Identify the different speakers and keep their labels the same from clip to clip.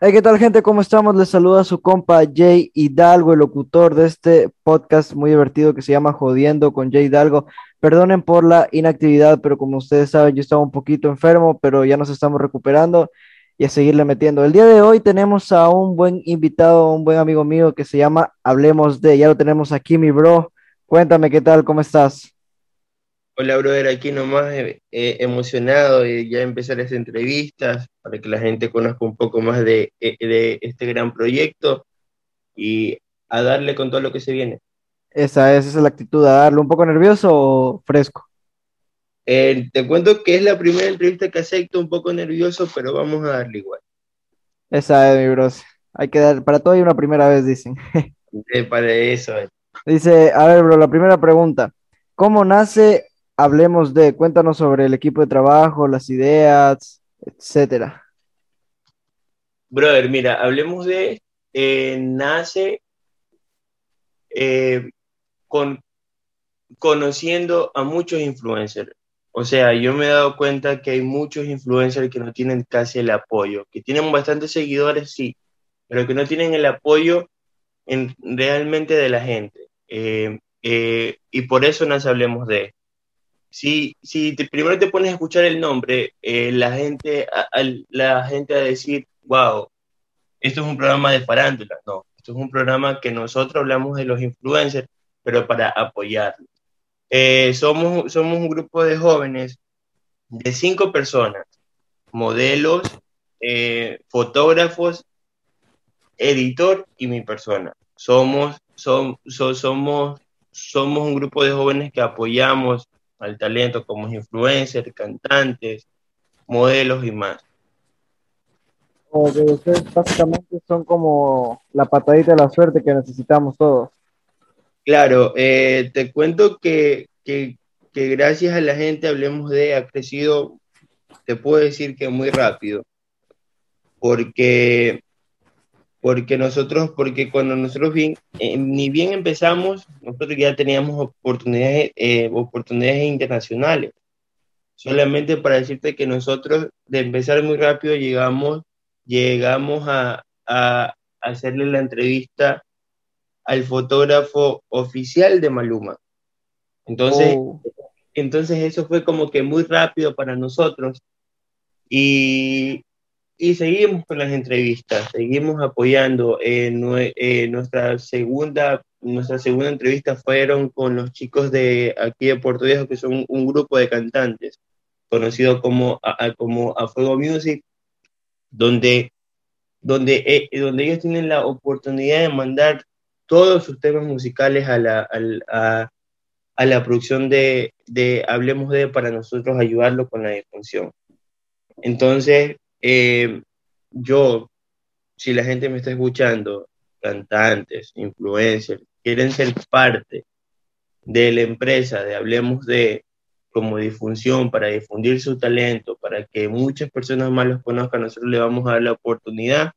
Speaker 1: Hey, ¿qué tal, gente? ¿Cómo estamos? Les saluda su compa Jay Hidalgo, el locutor de este podcast muy divertido que se llama Jodiendo con Jay Hidalgo. Perdonen por la inactividad, pero como ustedes saben, yo estaba un poquito enfermo, pero ya nos estamos recuperando y a seguirle metiendo. El día de hoy tenemos a un buen invitado, un buen amigo mío que se llama Hablemos de. Ya lo tenemos aquí, mi bro. Cuéntame qué tal, cómo estás.
Speaker 2: Hola, brother, aquí nomás eh, eh, emocionado de ya empezar las entrevistas para que la gente conozca un poco más de, eh, de, este gran proyecto y a darle con todo lo que se viene.
Speaker 1: Esa es, esa es la actitud, a darle un poco nervioso o fresco.
Speaker 2: te cuento que es la primera entrevista que acepto, un poco nervioso, pero vamos a darle igual.
Speaker 1: Esa es, mi bros. Hay que dar, para todo hay una primera vez, dicen.
Speaker 2: para eso.
Speaker 1: Dice, a ver, bro, la primera pregunta. ¿Cómo nace hablemos de, cuéntanos sobre el equipo de trabajo, las ideas, etcétera.
Speaker 2: Brother, mira, hablemos de, eh, nace eh, con, conociendo a muchos influencers. O sea, yo me he dado cuenta que hay muchos influencers que no tienen casi el apoyo, que tienen bastantes seguidores, sí, pero que no tienen el apoyo en, realmente de la gente. Eh, y por eso nos hablemos de si, si primero te pones a escuchar el nombre, eh, la, gente, a, la gente a decir, wow, esto es un programa de farándula. No, esto es un programa que nosotros hablamos de los influencers, pero para apoyarlos. Eh, somos, somos un grupo de jóvenes de cinco personas, modelos, eh, fotógrafos, editor y mi persona. Somos, somos, somos, somos un grupo de jóvenes que apoyamos al talento como influencers, cantantes, modelos y más.
Speaker 1: O que ustedes básicamente son como la patadita de la suerte que necesitamos todos.
Speaker 2: Claro, eh, te cuento que, que, que, gracias a la gente, hablemos de, ha crecido, te puedo decir que muy rápido, porque porque nosotros, porque cuando nosotros bien, eh, ni bien empezamos, nosotros ya teníamos oportunidades, eh, oportunidades internacionales. Solamente para decirte que nosotros de empezar muy rápido llegamos, llegamos a, a, hacerle la entrevista al fotógrafo oficial de Maluma. Entonces, oh. entonces eso fue como que muy rápido para nosotros. Y, y seguimos con las entrevistas, seguimos apoyando. nuestra, segunda, nuestra segunda entrevista fueron con los chicos de aquí de Puerto Viejo, que son un, grupo de cantantes, conocido como a, como a Fuego Music, donde, donde, eh, donde ellos tienen la oportunidad de mandar todos sus temas musicales a la, a, a la producción de, de Hablemos de para nosotros ayudarlo con la difusión. Entonces, eh, yo, si la gente me está escuchando, cantantes, influencers, quieren ser parte de la empresa, de Hablemos de como difusión, para difundir su talento, para que muchas personas más los conozcan, nosotros le vamos a dar la oportunidad.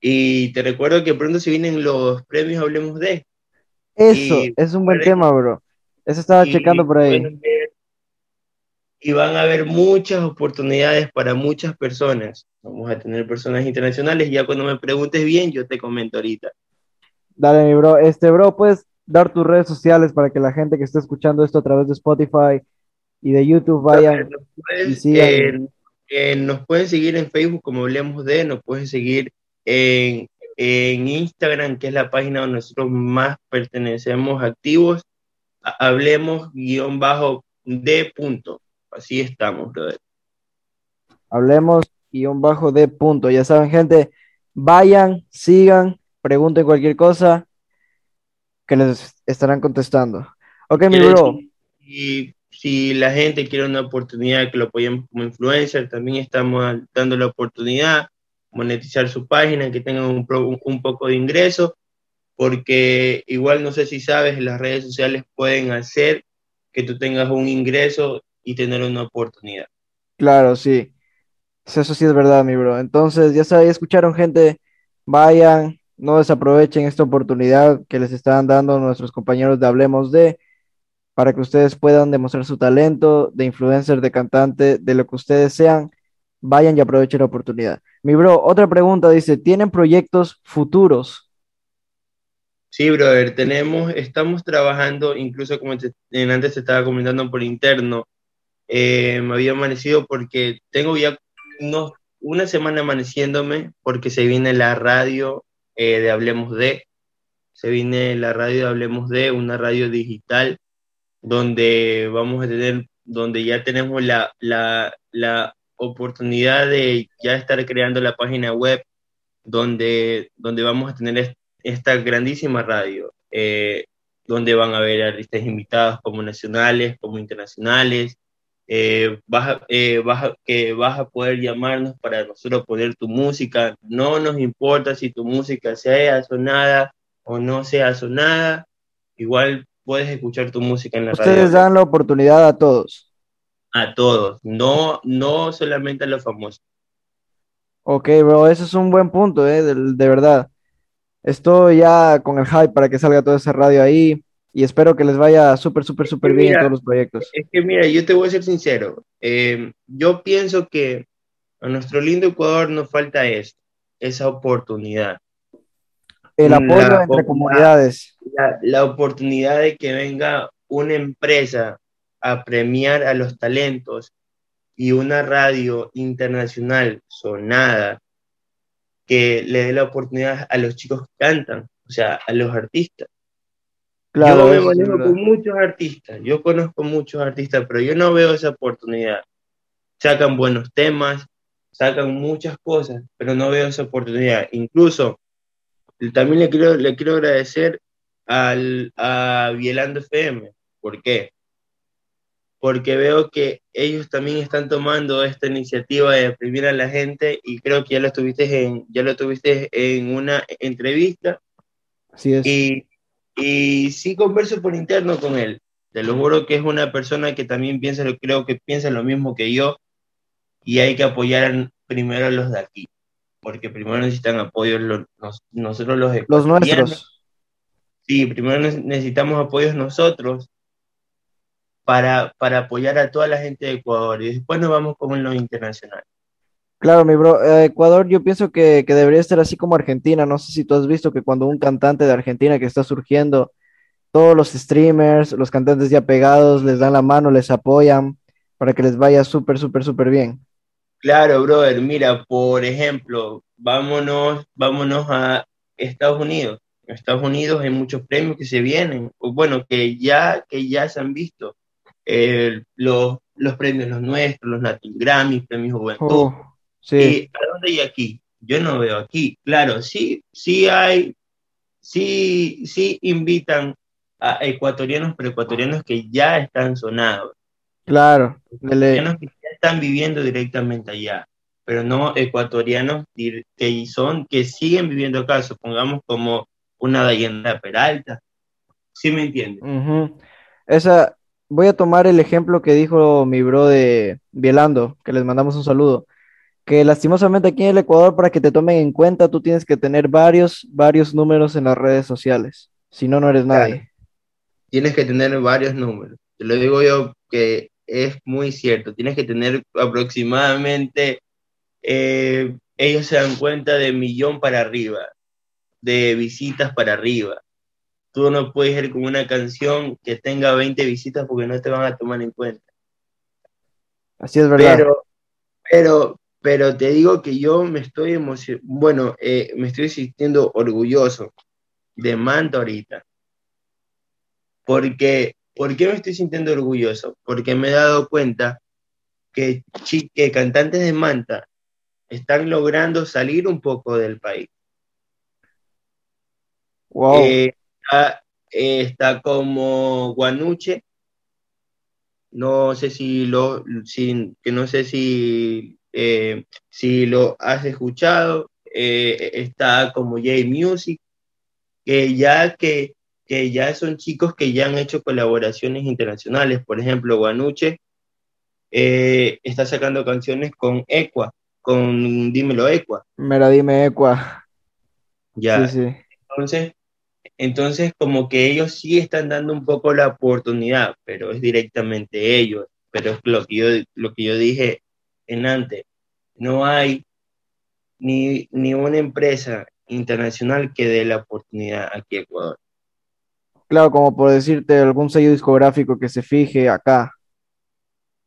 Speaker 2: Y te recuerdo que pronto se vienen los premios Hablemos de.
Speaker 1: Eso, es un buen tema, bro. Eso estaba checando por ahí
Speaker 2: y van a haber muchas oportunidades para muchas personas. Vamos a tener personas internacionales. Ya cuando me preguntes bien, yo te comento ahorita.
Speaker 1: Dale, mi bro. Este, bro, puedes dar tus redes sociales para que la gente que esté escuchando esto a través de Spotify y de YouTube vayan y
Speaker 2: sigan. nos pueden seguir en Facebook, como hablemos de, nos pueden seguir en, en Instagram, que es la página donde nosotros más pertenecemos activos. Hablemos guion bajo de punto. Así estamos, brother.
Speaker 1: Hablemos y un bajo de punto. Ya saben, gente, vayan, sigan, pregunten cualquier cosa que les estarán contestando. Ok, mi bro.
Speaker 2: Y si la gente quiere una oportunidad que lo apoyemos como influencer, también estamos dando la oportunidad monetizar su página, que tengan un, un poco de ingreso, porque igual no sé si sabes, las redes sociales pueden hacer que tú tengas un ingreso y tener una oportunidad.
Speaker 1: Claro, sí. Eso sí es verdad, mi bro. Entonces, ya saben, escucharon gente, vayan, no desaprovechen esta oportunidad que les están dando nuestros compañeros de Hablemos de, para que ustedes puedan demostrar su talento de influencer, de cantante, de lo que ustedes sean. Vayan y aprovechen la oportunidad. Mi bro, otra pregunta dice, ¿tienen proyectos futuros?
Speaker 2: Sí, brother, tenemos, estamos trabajando, incluso como antes se estaba comentando por interno, eh, me había amanecido porque tengo ya unos, una semana amaneciéndome porque se viene la radio eh, de Hablemos de, se viene la radio de Hablemos de, una radio digital donde vamos a tener, donde ya tenemos la, la, la oportunidad de ya estar creando la página web donde, donde vamos a tener esta grandísima radio, eh, donde van a haber artistas invitados como nacionales, como internacionales. Eh, vas, eh, vas, que vas a poder llamarnos para nosotros poner tu música. No nos importa si tu música sea sonada o no sea sonada, igual puedes escuchar tu música en la radio.
Speaker 1: Ustedes dan la oportunidad a todos.
Speaker 2: A todos, no, no solamente a los famosos.
Speaker 1: Ok, bro, eso es un buen punto, eh, de, verdad. Estoy ya con el hype para que salga todo ese radio ahí y espero que les vaya súper, súper, súper bien todos los proyectos.
Speaker 2: Es que mira, yo te voy a ser sincero, eh, yo pienso que a nuestro lindo Ecuador nos falta esto, esa oportunidad.
Speaker 1: El apoyo entre comunidades.
Speaker 2: la, oportunidad de que venga una empresa a premiar a los talentos y una radio internacional sonada que le dé la oportunidad a los chicos que cantan, o sea, a los artistas. Claro, yo me manejo con muchos artistas, yo conozco muchos artistas, pero yo no veo esa oportunidad. Sacan buenos temas, sacan muchas cosas, pero no veo esa oportunidad. Incluso también le quiero, le quiero agradecer al, a Bielando FM. ¿Por qué? porque veo que ellos también están tomando esta iniciativa de premiar a la gente y creo que ya lo tuviste en, ya lo tuviste en una entrevista.
Speaker 1: Así es.
Speaker 2: Y, y sí converso por interno con él. Te lo juro que es una persona que también piensa, creo que piensa lo mismo que yo y hay que apoyar primero a los de aquí, porque primero necesitan apoyo los, nosotros los
Speaker 1: Los nuestros.
Speaker 2: Sí, primero necesitamos apoyos nosotros para, para apoyar a toda la gente de Ecuador y después nos vamos como en lo internacional.
Speaker 1: Claro, mi bro, eh, Ecuador yo pienso que, que, debería ser así como Argentina. No sé si tú has visto que cuando un cantante de Argentina que está surgiendo, todos los streamers, los cantantes ya pegados, les dan la mano, les apoyan para que les vaya súper, súper, súper bien.
Speaker 2: Claro, brother, mira, por ejemplo, vámonos, vámonos a Estados Unidos. En Estados Unidos hay muchos premios que se vienen, o bueno, que ya, que ya se han visto eh, los, los, premios los nuestros, los Latin Grammy, premios Juventud. Oh, sí. ¿A dónde hay aquí? Yo no veo aquí. Claro, sí, sí hay, sí, sí invitan a ecuatorianos, pero ecuatorianos que ya están sonados.
Speaker 1: Claro.
Speaker 2: Ecuatorianos que ya están viviendo directamente allá, pero no ecuatorianos que son, que siguen viviendo acá, supongamos como una Dayana Peralta. ¿Sí me entiendes?
Speaker 1: Esa, voy a tomar el ejemplo que dijo mi bro de Bielando, que les mandamos un saludo, que lastimosamente aquí en el Ecuador, para que te tomen en cuenta, tú tienes que tener varios, varios números en las redes sociales, si no, no eres nadie.
Speaker 2: Tienes que tener varios números. Te lo digo yo que es muy cierto, tienes que tener aproximadamente, eh, ellos se dan cuenta de millón para arriba, de visitas para arriba tú no puedes ir con una canción que tenga 20 visitas porque no te van a tomar en cuenta.
Speaker 1: Así es verdad.
Speaker 2: Pero, pero, pero te digo que yo me estoy emocionado, bueno, eh, me estoy sintiendo orgulloso de Manta ahorita. Porque, ¿Por qué me estoy sintiendo orgulloso? Porque me he dado cuenta que, que cantantes de Manta están logrando salir un poco del país.
Speaker 1: Wow. Eh,
Speaker 2: está, como Guanuche, no sé si lo, que no sé si, eh, si lo has escuchado, eh, está como J Music, que ya que, que ya son chicos que ya han hecho colaboraciones internacionales, por ejemplo, Guanuche eh, está sacando canciones con Equa, con Dímelo Equa.
Speaker 1: Mira, dime Equa.
Speaker 2: Ya. Entonces, entonces, como que ellos sí están dando un poco la oportunidad, pero es directamente ellos. Pero es lo que yo, lo que yo dije en antes. No hay, ni, ni una empresa internacional que dé la oportunidad aquí a Ecuador.
Speaker 1: Claro, como por decirte, algún sello discográfico que se fije acá.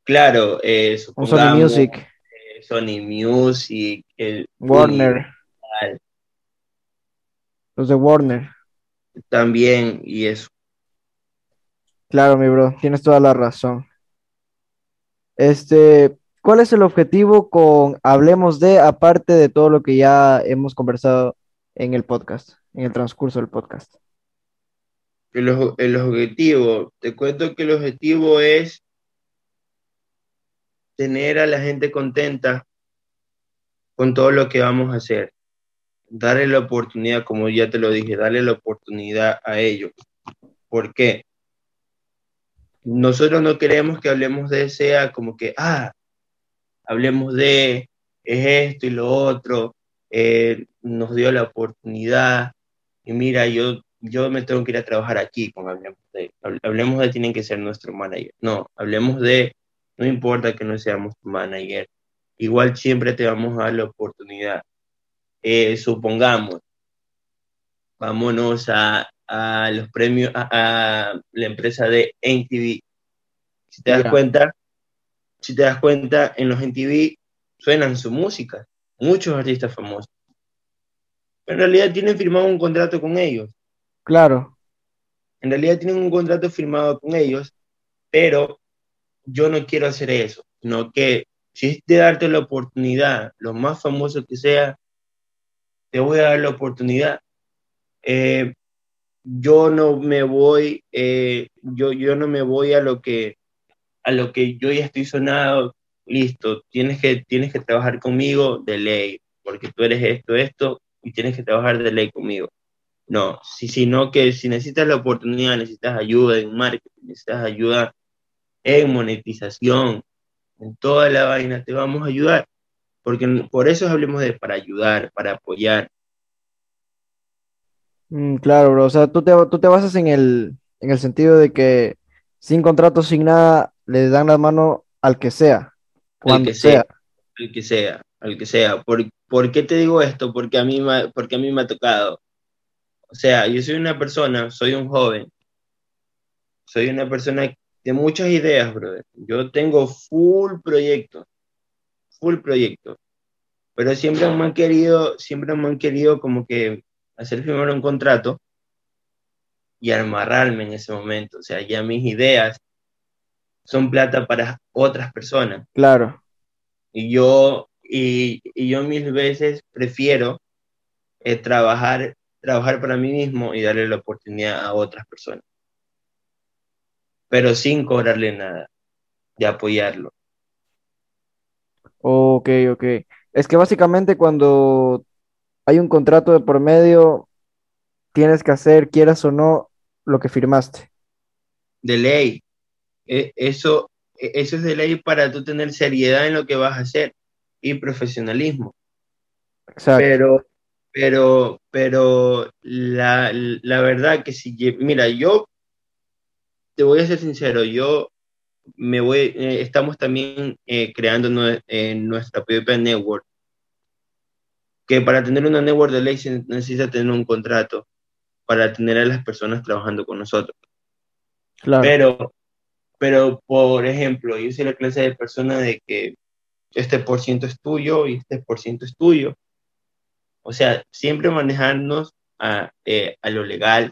Speaker 2: Claro, eh,
Speaker 1: Sony Music,
Speaker 2: eh, Sony Music, el
Speaker 1: Warner,
Speaker 2: Universal
Speaker 1: los de Warner.
Speaker 2: también, y eso.
Speaker 1: Claro, mi bro, tienes toda la razón. Este, ¿cuál es el objetivo con Hablemos de, aparte de todo lo que ya hemos conversado en el podcast, en el transcurso del podcast?
Speaker 2: El, el objetivo, te cuento que el objetivo es tener a la gente contenta con todo lo que vamos a hacer. Darle la oportunidad, como ya te lo dije, darle la oportunidad a ellos. ¿Por qué? Nosotros no queremos que hablemos de sea como que, ah, hablemos de, es esto y lo otro, eh, nos dio la oportunidad, y mira, yo, yo me tengo que ir a trabajar aquí con Hablemos de. Hable- Hablemos de tienen que ser nuestro manager. No, hablemos de, no importa que no seamos tu manager, igual siempre te vamos a dar la oportunidad. Eh, supongamos, vámonos a, a los premios, a, a la empresa de NTV. Si te das cuenta, si te das cuenta, en los NTV suenan su música, muchos artistas famosos. Pero en realidad tienen firmado un contrato con ellos.
Speaker 1: Claro,
Speaker 2: En realidad tienen un contrato firmado con ellos, pero yo no quiero hacer eso, sino que si es de darte la oportunidad, lo más famoso que sea, te voy a dar la oportunidad. Eh, yo no me voy, eh, yo, yo no me voy a lo que a lo que yo ya estoy sonado, listo, tienes que, tienes que trabajar conmigo de ley, porque tú eres esto, esto, y tienes que trabajar de ley conmigo. No, si, sino que si necesitas la oportunidad, necesitas ayuda en marketing, necesitas ayuda en monetización, en toda la vaina, te vamos a ayudar. Porque por eso hablemos de para ayudar, para apoyar.
Speaker 1: Mm, claro, bro. O sea, tú te, tú te basas en el, en el sentido de que sin contrato, sin nada, le dan la mano al que sea, cuando
Speaker 2: que sea.
Speaker 1: sea.
Speaker 2: al que sea, al que sea. ¿Por, por qué te digo esto? Porque a, mí, me- porque a mí me ha tocado. O sea, yo soy una persona, soy un joven, soy una persona de muchas ideas, brother. Yo tengo full proyectos, full proyectos. Pero siempre me han querido, siempre me han querido como que hacer firmar un contrato y amarrarme en ese momento. O sea, ya mis ideas son plata para otras personas.
Speaker 1: Claro.
Speaker 2: Y yo, y, y yo mil veces prefiero eh, trabajar, trabajar para mí mismo y darle la oportunidad a otras personas. Pero sin cobrarle nada, de apoyarlo.
Speaker 1: Ok, ok. Es que básicamente cuando hay un contrato de por medio, tienes que hacer, quieras o no, lo que firmaste.
Speaker 2: De ley. Eh, eso, eh, eso es de ley para tú tener seriedad en lo que vas a hacer y profesionalismo.
Speaker 1: Exacto.
Speaker 2: Pero, pero, pero la, la verdad que si, mira, yo te voy a ser sincero, yo me voy, eh, estamos también eh, creando nue- eh, nuestra PvP Network, que para tener una network de ley se necesita tener un contrato para tener a las personas trabajando con nosotros.
Speaker 1: Claro.
Speaker 2: Pero, pero, por ejemplo, yo soy la clase de persona de que este por ciento es tuyo y este por ciento es tuyo. O sea, siempre manejarnos a, eh, a lo legal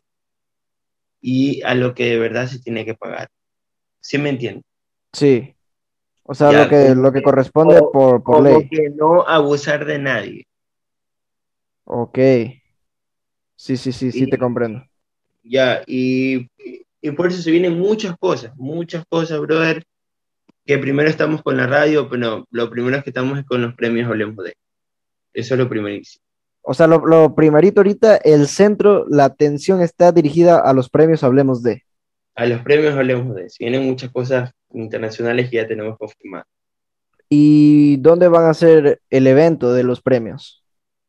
Speaker 2: y a lo que de verdad se tiene que pagar. ¿Sí me entiendes?
Speaker 1: Sí. O sea,
Speaker 2: Ya,
Speaker 1: lo que, lo que corresponde
Speaker 2: como-
Speaker 1: por, por
Speaker 2: Como
Speaker 1: ley.
Speaker 2: que no abusar de nadie.
Speaker 1: Ok. Sí, sí, sí, sí,
Speaker 2: Y-
Speaker 1: te comprendo.
Speaker 2: Ya, y, y por eso se vienen muchas cosas, muchas cosas, brother, que primero estamos con la radio, pero lo primero que estamos es con los premios Hablemos de. Eso es lo primerísimo.
Speaker 1: O sea, lo, lo primerito ahorita, el centro, la atención está dirigida a los premios, hablemos de.
Speaker 2: A los premios Hablemos de. Se vienen muchas cosas internacionales que ya tenemos confirmadas.
Speaker 1: ¿Y dónde van a ser el evento de los premios?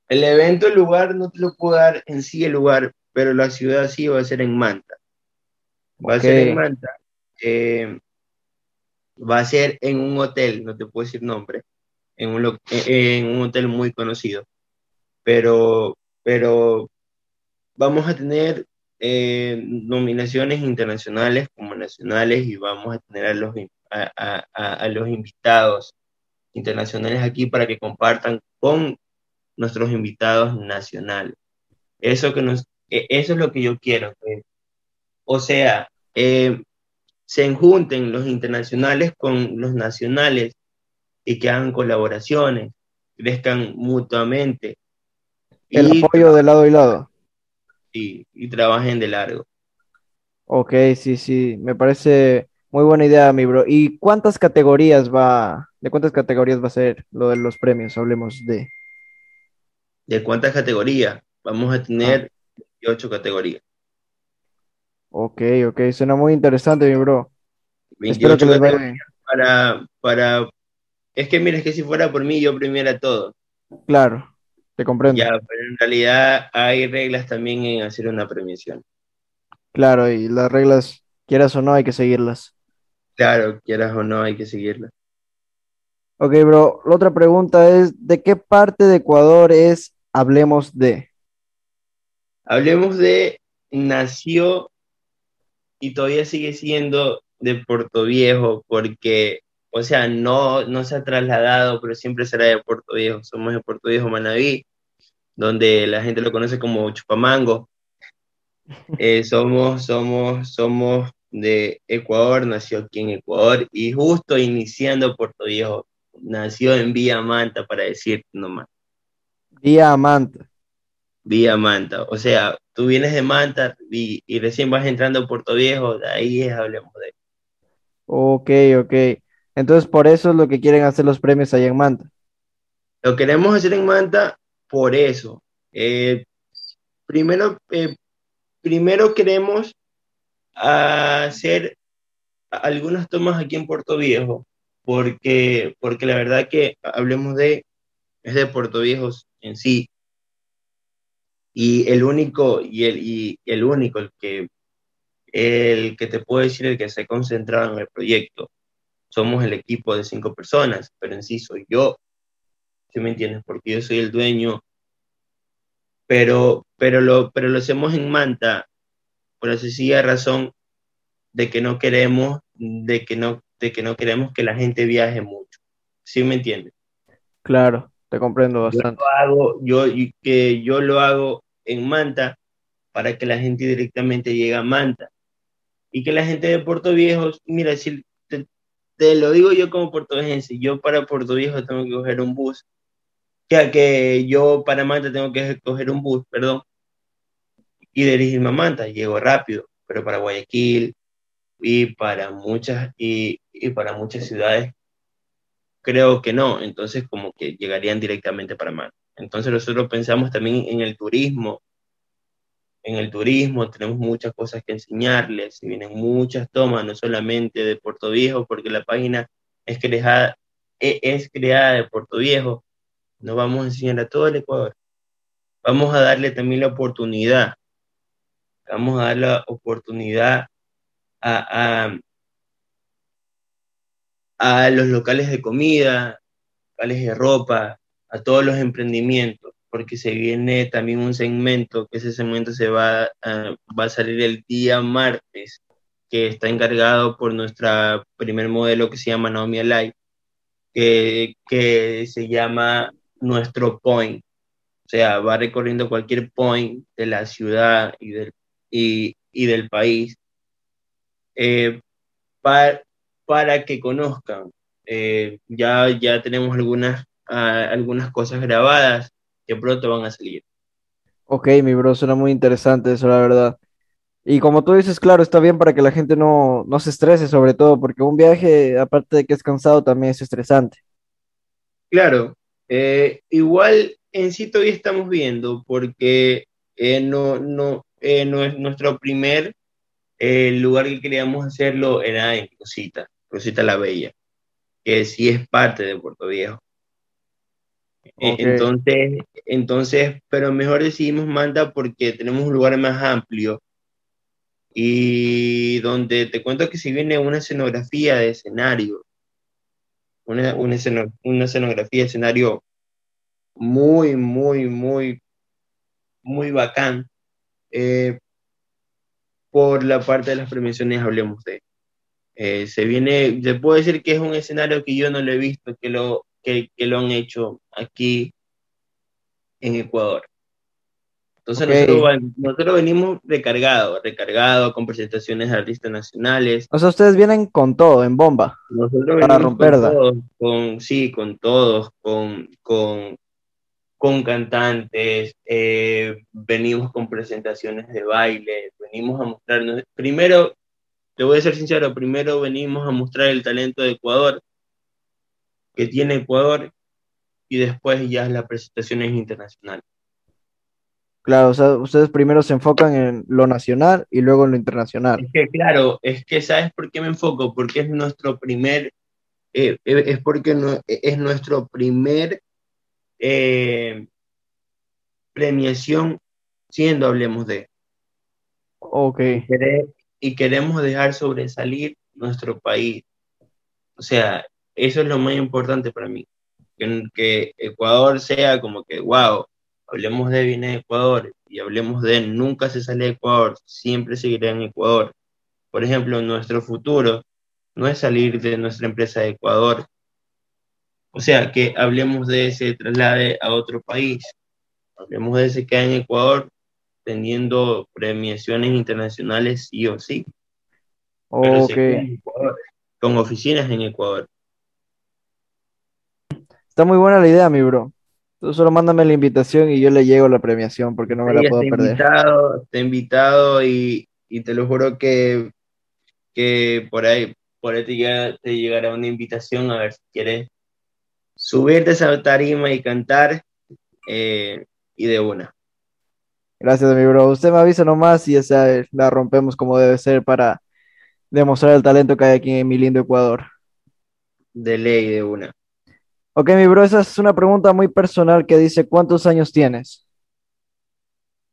Speaker 2: El evento, el lugar, no te lo puedo dar en sí el lugar, pero la ciudad sí va a ser en Manta. Va a ser en Manta. eh, va a ser en un hotel, no te puedo decir nombre, en un, lo- en un hotel muy conocido. pero, pero vamos a tener eh, nominaciones internacionales como nacionales y vamos a tener a los, a, los invitados internacionales aquí para que compartan con nuestros invitados nacionales. Eso, que nos, e, eso es lo que yo quiero. O sea, eh, se enjunten los internacionales con los nacionales y que hagan colaboraciones, crezcan mutuamente.
Speaker 1: El apoyo de lado y lado.
Speaker 2: Y, y trabajen de largo.
Speaker 1: Ok, sí, sí, me parece muy buena idea, mi bro. ¿Y cuántas categorías va, de cuántas categorías va a ser lo de los premios? Hablemos de.
Speaker 2: ¿De cuántas categorías? Vamos a tener ah. ocho categorías.
Speaker 1: Ok, ok, suena muy interesante, mi bro.
Speaker 2: Espero que les vaya Para, para, es que mira, es que si fuera por mí, yo premiara todo.
Speaker 1: Claro, te comprendo.
Speaker 2: Ya, pero en realidad hay reglas también en hacer una premiación.
Speaker 1: Claro, y las reglas, quieras o no, hay que seguirlas.
Speaker 2: Claro, quieras o no, hay que seguirlas.
Speaker 1: Ok, bro, la otra pregunta es, ¿de qué parte de Ecuador es Hablemos de?
Speaker 2: Hablemos de, nació y todavía sigue siendo de Puerto Viejo, porque, o sea, no, no se ha trasladado, pero siempre será de Puerto Viejo. Somos de Puerto Viejo, Manaví, donde la gente lo conoce como Chupamango. Eh, somos, somos, somos de Ecuador, nació aquí en Ecuador y justo iniciando Puerto Viejo, nació en Vía Manta, para decirte nomás.
Speaker 1: Vía Manta.
Speaker 2: Vía Manta, o sea, tú vienes de Manta y, recién vas entrando a Puerto Viejo, de ahí es hablemos de
Speaker 1: Ok, ok. Entonces, por eso es lo que quieren hacer los premios allá en Manta.
Speaker 2: Lo queremos hacer en Manta por eso. Eh, primero, eh, primero queremos hacer algunas tomas aquí en Puerto Viejo, porque, porque la verdad que hablemos de, es de Puerto Viejo en sí, y el único, y el, y el único, el que, el que te puedo decir, el que se ha concentrado en el proyecto, somos el equipo de cinco personas, pero en sí soy yo, ¿sí me entiendes? Porque yo soy el dueño, pero, pero, lo, pero lo hacemos en Manta, por la sencilla razón de que no queremos, de que no, de que no queremos que la gente viaje mucho, ¿sí me entiendes?
Speaker 1: Claro, te comprendo bastante.
Speaker 2: Yo lo hago, yo, que yo lo hago en Manta para que la gente directamente llegue a Manta. Y que la gente de Puerto Viejo, mira, si te, lo digo yo como puertovejense, yo para Puerto Viejo tengo que coger un bus, ya que yo para Manta tengo que coger un bus, perdón, y dirigirme a Manta, llego rápido, pero para Guayaquil y para muchas, y, y para muchas ciudades creo que no, entonces como que llegarían directamente para Manta. Entonces nosotros pensamos también en el turismo. En el turismo tenemos muchas cosas que enseñarles, y vienen muchas tomas, no solamente de Puerto Viejo, porque la página es creada, e, es creada de Puerto Viejo. No vamos a enseñar a todo el Ecuador. Vamos a darle también la oportunidad. Vamos a dar la oportunidad a, a, a los locales de comida, locales de ropa, a todos los emprendimientos, porque se viene también un segmento, que ese segmento se va, va a salir el día martes, que está encargado por nuestra primer modelo que se llama Naomi Alay, que, que se llama Nuestro Point. O sea, va recorriendo cualquier point de la ciudad y del, y, y del país eh, para, para que conozcan. Eh, ya, ya tenemos algunas algunas cosas grabadas que pronto van a salir.
Speaker 1: Ok, mi bro, suena muy interesante eso, la verdad. Y como tú dices, claro, está bien para que la gente no, no se estrese, sobre todo, porque un viaje, aparte de que es cansado, también es estresante.
Speaker 2: Claro, eh, igual en sí todavía estamos viendo, porque eh, no, no, eh, no es nuestro primer lugar que queríamos hacerlo era en Rosita, Rosita la Bella, que sí es parte de Puerto Viejo. Eh, entonces, entonces, pero mejor decidimos Manta porque tenemos un lugar más amplio y donde te cuento que si viene una escenografía de escenario, una, una, escenografía de escenario muy, muy, muy, muy bacán. Eh, por la parte de las premiaciones, hablemos de. Eh, se viene, se puede decir que es un escenario que yo no lo he visto, que lo, que, que lo han hecho aquí en Ecuador. Entonces nosotros, venimos recargados, recargados con presentaciones de artistas nacionales.
Speaker 1: O sea, ustedes vienen con todo, en bomba. Nosotros para romperla.
Speaker 2: Con, sí, con todos, con, con, con cantantes, eh, venimos con presentaciones de baile, venimos a mostrarnos. Primero, te voy a ser sincero, primero venimos a mostrar el talento de Ecuador, que tiene Ecuador, y después ya las presentaciones internacionales.
Speaker 1: Claro, o sea, ustedes primero se enfocan en lo nacional y luego en lo internacional.
Speaker 2: Es que, claro, es que ¿sabes por qué me enfoco? Porque es nuestro primer, eh, eh, es porque no, es nuestro primer eh, premiación siendo Hablemos de.
Speaker 1: Ok.
Speaker 2: Y queremos dejar sobresalir nuestro país. O sea, eso es lo más importante para mí. Que, que Ecuador sea como que, wow, hablemos de viene de Ecuador y hablemos de nunca se sale de Ecuador, siempre seguirá en Ecuador. Por ejemplo, nuestro futuro no es salir de nuestra empresa de Ecuador. O sea, que hablemos de ese traslade a otro país. Hablemos de ese que en Ecuador teniendo premiaciones internacionales sí o sí.
Speaker 1: Okay.
Speaker 2: con oficinas en Ecuador.
Speaker 1: Está muy buena la idea, mi bro. Tú solo mándame la invitación y yo le llego a la premiación porque no me la puedo perder.
Speaker 2: Invitado, te he invitado y, te lo juro que, que por ahí, por ahí te, llegará una invitación a ver si quieres subirte a esa tarima y cantar eh, y de una.
Speaker 1: Gracias, mi bro. Usted me avisa nomás y esa la rompemos como debe ser para demostrar el talento que hay aquí en mi lindo Ecuador.
Speaker 2: De ley, de una.
Speaker 1: Ok, mi bro, esa es una pregunta muy personal que dice, ¿cuántos años tienes?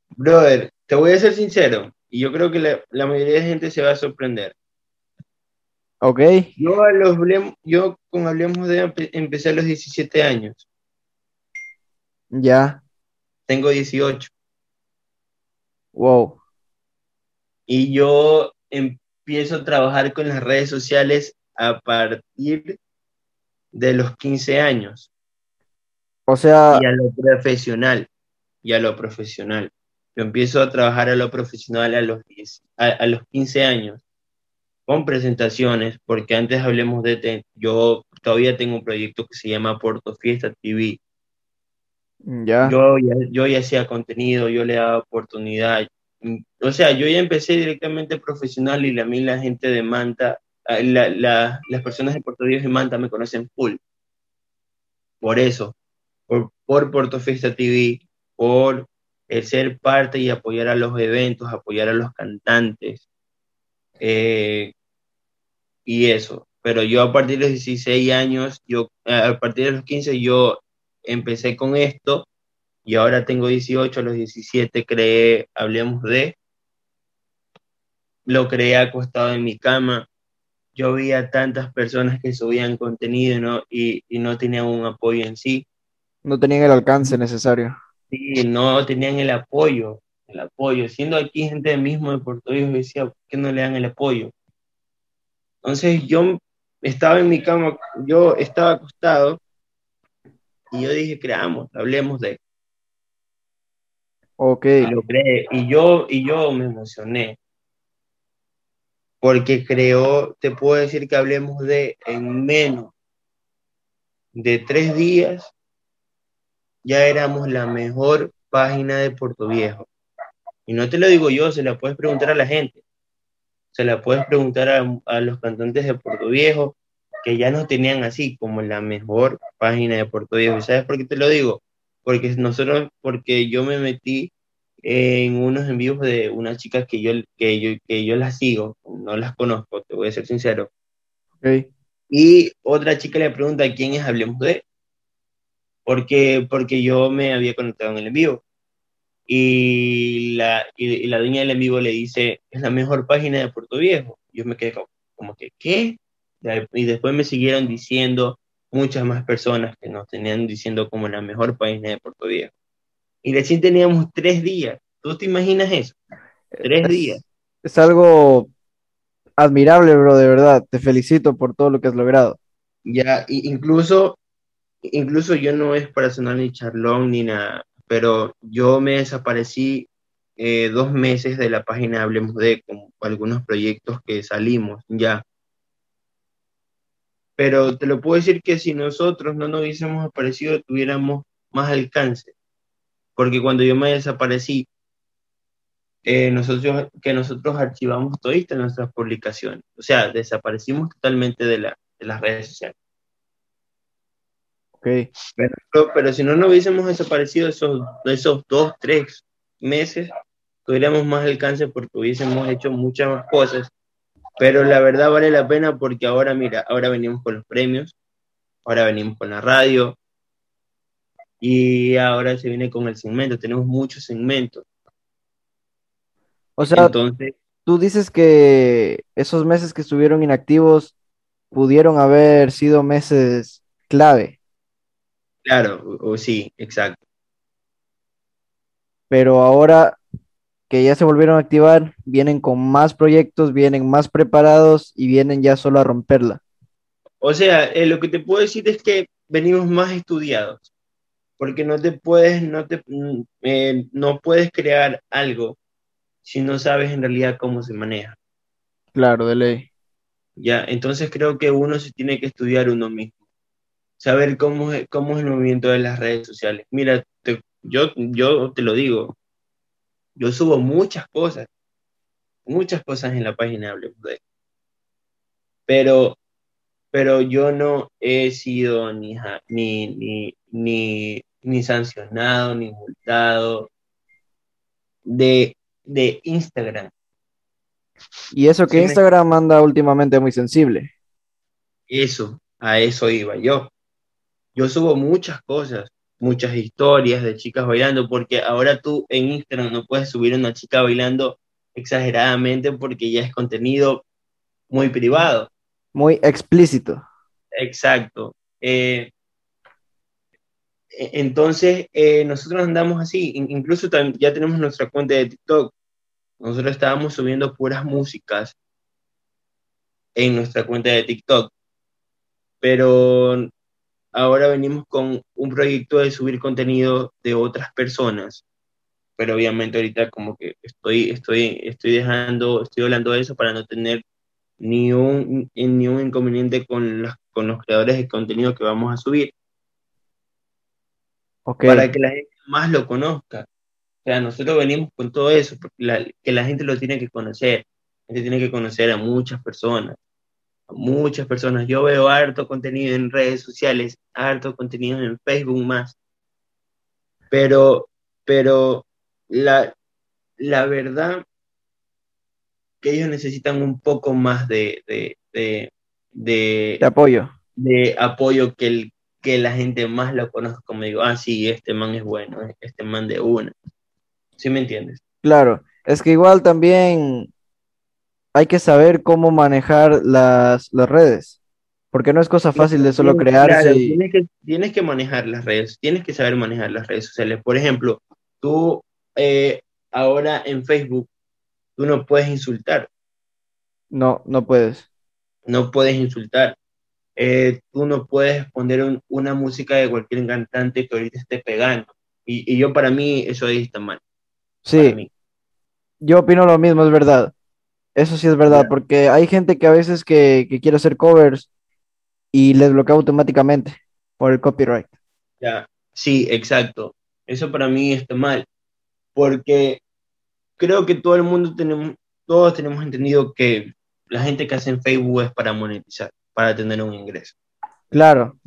Speaker 2: Brother, te voy a ser sincero, y yo creo que la, mayoría de gente se va a sorprender.
Speaker 1: Ok.
Speaker 2: Yo, a los, yo con Hablemos de empecé a los 17 años.
Speaker 1: Ya.
Speaker 2: Tengo 18.
Speaker 1: Wow.
Speaker 2: Y yo empiezo a trabajar con las redes sociales a partir de los 15 años.
Speaker 1: O sea...
Speaker 2: Y a lo profesional, y a lo profesional. Yo empiezo a trabajar a lo profesional a los, a, los 15 años, con presentaciones, porque antes hablemos de, yo todavía tengo un proyecto que se llama Porto Fiesta TV.
Speaker 1: Ya.
Speaker 2: Yo, ya, yo ya hacía contenido, yo le daba oportunidad. O sea, yo ya empecé directamente profesional y a mí la gente de Manta Ah, las personas de Puerto Dios y Manta me conocen full. Por eso, por, por Puerto Fiesta TV, por el ser parte y apoyar a los eventos, apoyar a los cantantes. Eh, y eso. Pero yo a partir de los 16 años, yo a partir de los 15 yo empecé con esto y ahora tengo 18, a los 17 creé, hablemos de, lo creé acostado en mi cama, yo veía tantas personas que subían contenido ¿no? y, y no tenían un apoyo en sí.
Speaker 1: No tenían el alcance necesario.
Speaker 2: Sí, no tenían el apoyo, el apoyo. Siendo aquí gente mismo de Puerto Rico, decía, ¿por qué no le dan el apoyo? Entonces yo estaba en mi cama, yo estaba acostado y yo dije, creamos, hablemos de.
Speaker 1: Ok.
Speaker 2: Lo creé, y, yo, y yo me emocioné porque creo, te puedo decir que hablemos de en menos de tres días, ya éramos la mejor página de Puerto Viejo. Y no te lo digo yo, se la puedes preguntar a la gente. Se la puedes preguntar a, los cantantes de Puerto Viejo, que ya nos tenían así como la mejor página de Puerto Viejo. ¿Y sabes por qué te lo digo? Porque nosotros, porque yo me metí en unos envíos de unas chicas que yo, que yo, que yo las sigo, no las conozco, te voy a ser sincero. Y otra chica le pregunta quién es Hablemos de, porque, porque yo me había conectado en el envío. Y la, y, la dueña del envío le dice, es la mejor página de Puerto Viejo. Yo me quedé como, como que, ¿qué? Y después me siguieron diciendo, muchas más personas que nos tenían diciendo como la mejor página de Puerto Viejo. Y recién teníamos tres días. ¿Tú te imaginas eso? Tres días.
Speaker 1: Es algo admirable, bro, de verdad. Te felicito por todo lo que has logrado.
Speaker 2: Ya, incluso, incluso yo no es para sonar ni charlón ni nada, pero yo me desaparecí eh, dos meses de la página Hablemos de con algunos proyectos que salimos ya. Pero te lo puedo decir que si nosotros no nos hubiésemos aparecido, tuviéramos más alcance. Porque cuando yo me desaparecí, eh, nosotros, que nosotros archivamos todas nuestras publicaciones. O sea, desaparecimos totalmente de, la, de las redes sociales.
Speaker 1: Okay.
Speaker 2: Pero, pero, si no nos hubiésemos desaparecido esos, esos dos, tres meses, tuviéramos más alcance porque hubiésemos hecho muchas más cosas. Pero la verdad vale la pena porque ahora, mira, ahora venimos con los premios, ahora venimos con la radio y ahora se viene con el segmento. Tenemos muchos segmentos.
Speaker 1: O sea, Entonces, tú dices que esos meses que estuvieron inactivos pudieron haber sido meses clave.
Speaker 2: Claro, o, sí, exacto.
Speaker 1: Pero ahora que ya se volvieron a activar, vienen con más proyectos, vienen más preparados y vienen ya solo a romperla.
Speaker 2: O sea, eh, lo que te puedo decir es que venimos más estudiados, porque no te puedes, no te, mm, eh, no puedes crear algo si no sabes en realidad cómo se maneja.
Speaker 1: Claro, de ley.
Speaker 2: Ya, entonces creo que uno se tiene que estudiar uno mismo, saber cómo es, cómo es el movimiento de las redes sociales. Mira, yo, yo te lo digo, yo subo muchas cosas, muchas cosas en la página de Pero, pero yo no he sido ni, ni, ni, ni, ni sancionado, ni multado de de Instagram.
Speaker 1: Y eso que Instagram anda últimamente muy sensible.
Speaker 2: Eso, a eso iba yo. Yo subo muchas cosas, muchas historias de chicas bailando, porque ahora tú en Instagram no puedes subir una chica bailando exageradamente porque ya es contenido muy privado.
Speaker 1: Muy explícito.
Speaker 2: Exacto. Eh, entonces, eh, nosotros andamos así, incluso ya tenemos nuestra cuenta de TikTok. Nosotros estábamos subiendo puras músicas en nuestra cuenta de TikTok, pero ahora venimos con un proyecto de subir contenido de otras personas. Pero obviamente ahorita como que estoy, estoy, estoy dejando, estoy hablando de eso para no tener ni un, ni un inconveniente con, con los creadores de contenido que vamos a subir para que la gente más lo conozca. O sea, nosotros venimos con todo eso, porque que la gente lo tiene que conocer. La gente tiene que conocer a muchas personas, a muchas personas. Yo veo harto contenido en redes sociales, harto contenido en Facebook más, pero, pero la, la verdad que ellos necesitan un poco más de, de, de,
Speaker 1: de, apoyo.
Speaker 2: De apoyo que el, que la gente más lo conozca como digo, ah, sí, este man es bueno, este man de una. ¿Sí me entiendes?
Speaker 1: Claro, es que igual también hay que saber cómo manejar las, redes, porque no es cosa fácil de solo crearse.
Speaker 2: tienes, que, tienes que manejar las redes, tienes que saber manejar las redes sociales. Por ejemplo, tú eh, ahora en Facebook, tú no puedes insultar.
Speaker 1: No, no puedes.
Speaker 2: No puedes insultar. Eh, tú no puedes poner una música de cualquier cantante que ahorita esté pegando. Y, yo para mí eso ahí está mal.
Speaker 1: Sí, yo opino lo mismo, es verdad. Eso sí es verdad, porque hay gente que a veces que, quiere hacer covers y les bloquea automáticamente por el copyright.
Speaker 2: Ya, sí, exacto. Eso para mí está mal, porque creo que todo el mundo tenemos, todos tenemos entendido que la gente que hace en Facebook es para monetizar para tener un ingreso.
Speaker 1: Claro.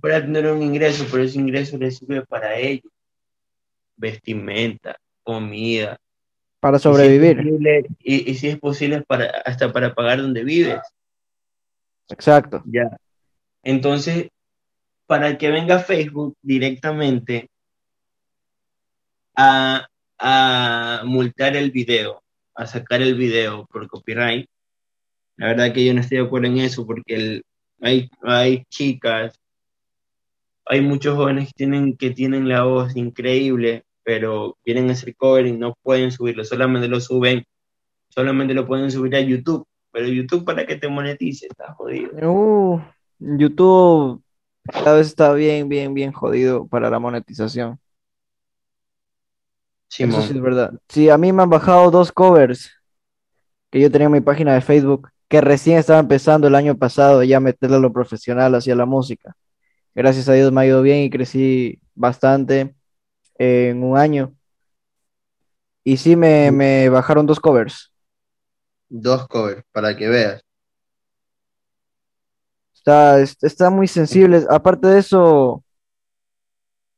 Speaker 2: Para tener un ingreso, pero ese ingreso le sirve para ellos. Vestimenta, comida.
Speaker 1: Para sobrevivir.
Speaker 2: Y si es posible, para, hasta para pagar donde vives.
Speaker 1: Exacto.
Speaker 2: Ya. Entonces, para que venga Facebook directamente a, a multar el video, a sacar el video por copyright, la verdad que yo no estoy de acuerdo en eso porque el, hay, hay chicas, hay muchos jóvenes que tienen, que tienen la voz increíble, pero quieren hacer cover y no pueden subirlo, solamente lo suben, solamente lo pueden subir a YouTube, pero YouTube para que te monetice, está jodido.
Speaker 1: Uh, YouTube cada vez está bien, bien, bien jodido para la monetización. Eso sí es verdad. Sí, a mí me han bajado dos covers que yo tenía en mi página de Facebook, que recién estaba empezando el año pasado ya meterle a lo profesional hacia la música. Gracias a Dios me ha ido bien y crecí bastante en un año. Y sí me, me bajaron dos covers.
Speaker 2: Dos covers, para que veas.
Speaker 1: Está, está muy sensible. Aparte de eso,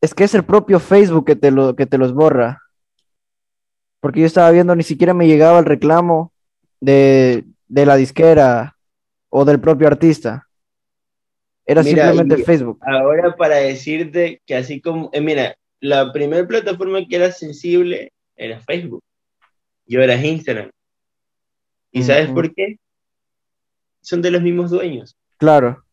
Speaker 1: es que es el propio Facebook que te, lo, que te los borra. Porque yo estaba viendo, ni siquiera me llegaba el reclamo de, la disquera o del propio artista. Era simplemente Facebook.
Speaker 2: Ahora para decirte que así como, eh, mira, la primera plataforma que era sensible era Facebook. Yo era Instagram. ¿Y sabes por qué? Son de los mismos dueños.
Speaker 1: Claro.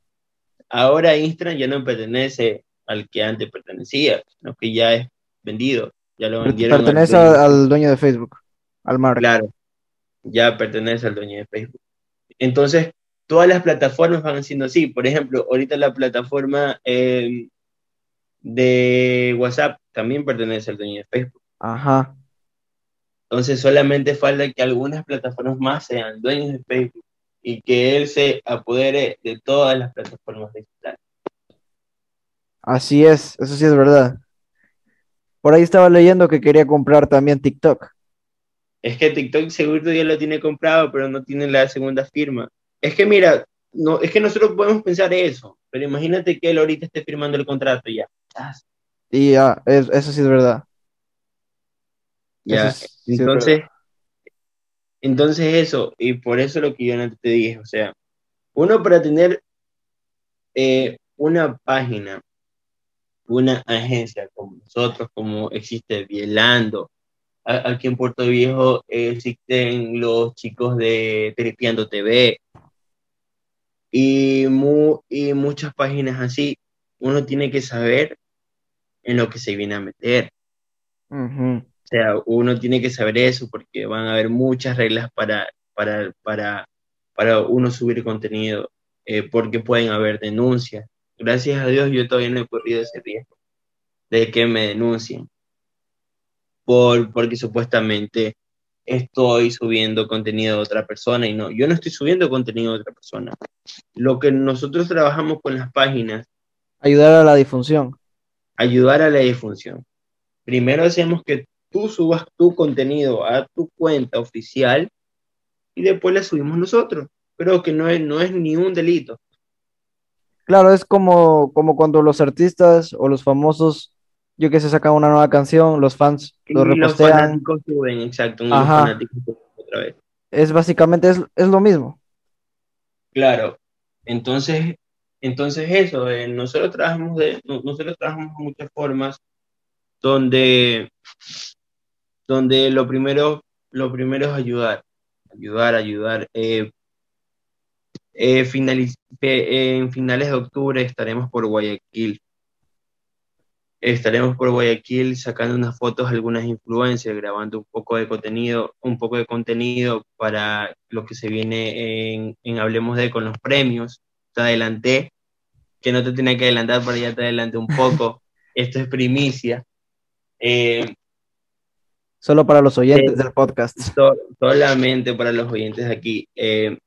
Speaker 2: Ahora Instagram ya no pertenece al que antes pertenecía, sino que ya es vendido. Ya lo vendieron.
Speaker 1: Pertenece al dueño. de Facebook, al Mark.
Speaker 2: Claro, ya pertenece al dueño de Facebook. Entonces, todas las plataformas van siendo así. Por ejemplo, ahorita la plataforma em, de WhatsApp también pertenece al dueño de Facebook.
Speaker 1: Ajá.
Speaker 2: Entonces, solamente falta que algunas plataformas más sean dueños de Facebook y que él se apodere de todas las plataformas digitales.
Speaker 1: Así es, eso sí es verdad. Por ahí estaba leyendo que quería comprar también TikTok.
Speaker 2: Es que TikTok seguro ya lo tiene comprado, pero no tiene la segunda firma. Es que mira, no, es que nosotros podemos pensar eso, pero imagínate que él ahorita esté firmando el contrato y ya.
Speaker 1: Y ya, eso sí es verdad.
Speaker 2: Ya, entonces, entonces eso, y por eso lo que yo antes te dije, o sea, uno para tener eh, una página una agencia como nosotros, como existe Bielando. Aquí en Puerto Viejo existen los chicos de Tripiando TV y, y muchas páginas así. Uno tiene que saber en lo que se viene a meter. O sea, uno tiene que saber eso porque van a haber muchas reglas para, para, para, para uno subir contenido, eh, porque pueden haber denuncias gracias a Dios yo todavía no he corrido ese riesgo de que me denuncien por, porque supuestamente estoy subiendo contenido de otra persona y no, yo no estoy subiendo contenido de otra persona. Lo que nosotros trabajamos con las páginas.
Speaker 1: Ayudar a la difusión.
Speaker 2: Ayudar a la difusión. Primero hacemos que tú subas tu contenido a tu cuenta oficial y después la subimos nosotros. Pero que no es, no es ni un delito.
Speaker 1: Claro, es como, como cuando los artistas o los famosos, yo que sé, sacan una nueva canción, los fans lo repostean.
Speaker 2: Los suben, exacto,
Speaker 1: otra vez. Es básicamente es, lo mismo.
Speaker 2: Claro, entonces, entonces eso, eh, nosotros trabajamos de, nosotros trabajamos de muchas formas donde, donde lo primero, lo primero es ayudar, ayudar, ayudar. Eh, eh, en finales de octubre estaremos por Guayaquil. Estaremos por Guayaquil sacando unas fotos, algunas influencias, grabando un poco de contenido, un poco de contenido para lo que se viene en, Hablemos de con los premios. Te adelanté, que no te tenía que adelantar, pero ya te adelanté un poco. Esto es primicia. Eh,
Speaker 1: Solo para los oyentes del podcast.
Speaker 2: solamente para los oyentes aquí. Eh,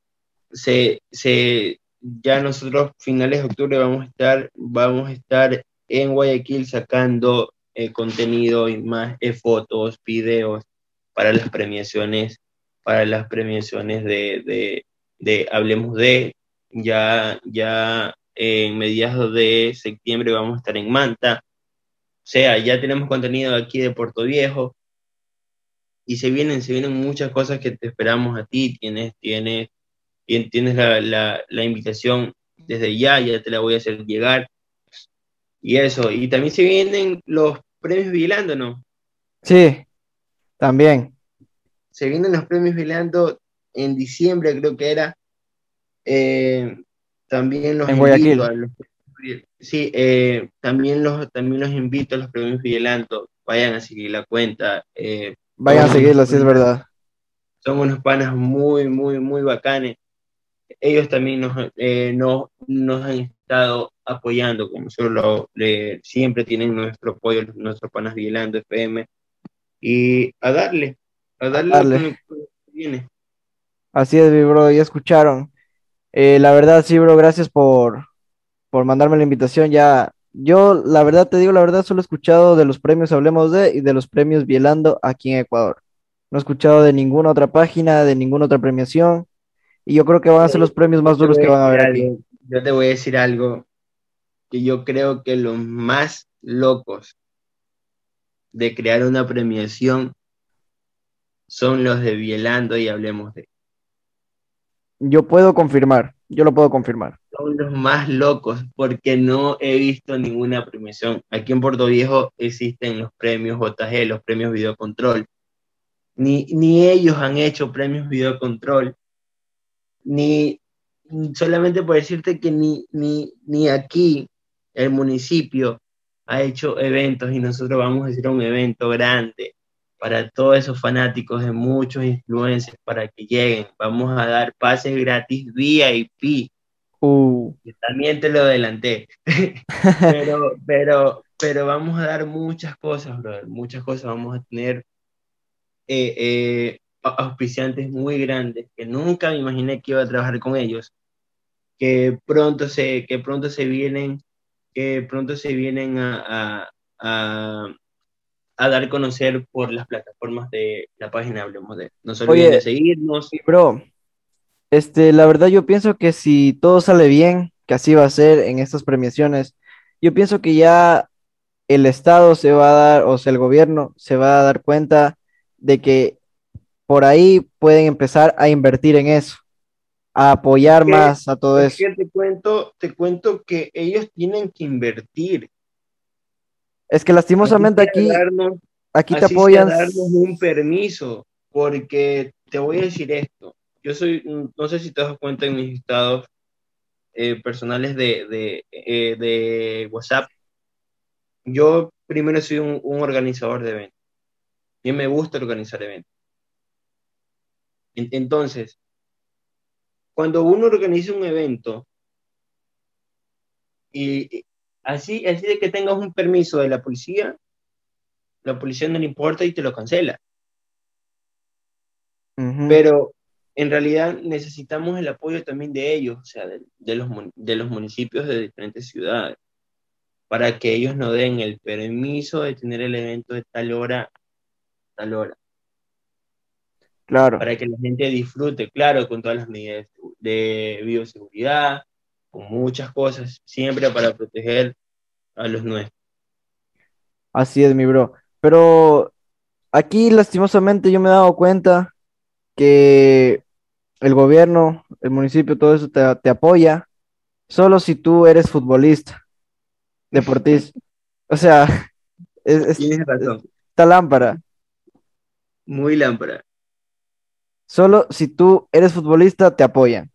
Speaker 2: se, se, ya nosotros finales de octubre vamos a estar, vamos a estar en Guayaquil sacando eh, contenido y más eh, fotos, videos para las premiaciones, para las premiaciones de, de, Hablemos de, ya, ya en mediados de septiembre vamos a estar en Manta, o sea, ya tenemos contenido aquí de Puerto Viejo. Y se vienen, se vienen muchas cosas que te esperamos a ti, tienes, tienes tienes la, la, invitación desde ya, ya te la voy a hacer llegar. Y eso, y también se vienen los premios Vigilando, ¿no?
Speaker 1: Sí, también.
Speaker 2: Se vienen los premios Vigilando en diciembre, creo que era. Eh, también los
Speaker 1: en Guayaquil.
Speaker 2: sí, eh, también, los, también los invito a los premios Fidelanto, vayan a seguir la cuenta. Eh,
Speaker 1: vayan a seguirla, si es verdad.
Speaker 2: Son unos panas muy, muy, muy bacanes. Ellos también nos, nos, nos han estado apoyando, como solo siempre tienen nuestro apoyo, nuestros panas Fidelando FM, y a darle, a darle,
Speaker 1: viene. Así es, bro, ya escucharon. Eh, la verdad, sí, bro, gracias por, por mandarme la invitación. Ya, yo, la verdad, te digo, la verdad, solo he escuchado de los premios Hablemos de y de los premios Bielando aquí en Ecuador. No he escuchado de ninguna otra página, de ninguna otra premiación. Y yo creo que van a ser los premios más duros que van a haber aquí.
Speaker 2: Yo te voy a decir algo que yo creo que los más locos de crear una premiación son los de Bielando y Hablemos de.
Speaker 1: Yo puedo confirmar, yo lo puedo confirmar.
Speaker 2: Son los más locos porque no he visto ninguna premiación. Aquí en Puerto Viejo existen los premios JG, los premios Videocontrol. Ni, ni ellos han hecho premios Videocontrol. Ni solamente por decirte que ni, ni, ni aquí el municipio ha hecho eventos y nosotros vamos a hacer un evento grande para todos esos fanáticos de muchos influencers para que lleguen. Vamos a dar pases gratis VIP. Uh. También te lo adelanté. pero, pero, pero vamos a dar muchas cosas, brother. Muchas cosas. Vamos a tener eh, eh, auspiciantes muy grandes que nunca me imaginé que iba a trabajar con ellos. Que pronto se, que pronto se vienen, que pronto se vienen a, a a dar a conocer por las plataformas de la página Hablemos de. No se olviden de seguirnos.
Speaker 1: Bro, este, la verdad yo pienso que si todo sale bien, que así va a ser en estas premiaciones, yo pienso que ya el Estado se va a dar, o sea, el gobierno se va a dar cuenta de que por ahí pueden empezar a invertir en eso, a apoyar más a todo eso.
Speaker 2: te cuento, te cuento que ellos tienen que invertir
Speaker 1: es que lastimosamente aquí, aquí te apoyan.
Speaker 2: darnos un permiso, porque te voy a decir esto. Yo soy, no sé si te das cuenta en mis estados eh, personales de, eh, de, WhatsApp. Yo primero soy un, un organizador de eventos. Y me gusta organizar eventos. Entonces, cuando uno organiza un evento y, Así, así de que tengas un permiso de la policía, la policía no le importa y te lo cancela. Pero en realidad necesitamos el apoyo también de ellos, o sea, de, los, de los municipios de diferentes ciudades, para que ellos nos den el permiso de tener el evento de tal hora, tal hora.
Speaker 1: Claro.
Speaker 2: Para que la gente disfrute, claro, con todas las medidas de bioseguridad, con muchas cosas, siempre para proteger a los nuestros.
Speaker 1: Así es, mi bro. Pero aquí, lastimosamente, yo me he dado cuenta que el gobierno, el municipio, todo eso te, apoya solo si tú eres futbolista, deportista. O sea, es, Tienes razón. Está lámpara.
Speaker 2: Muy lámpara.
Speaker 1: Solo si tú eres futbolista, te apoyan.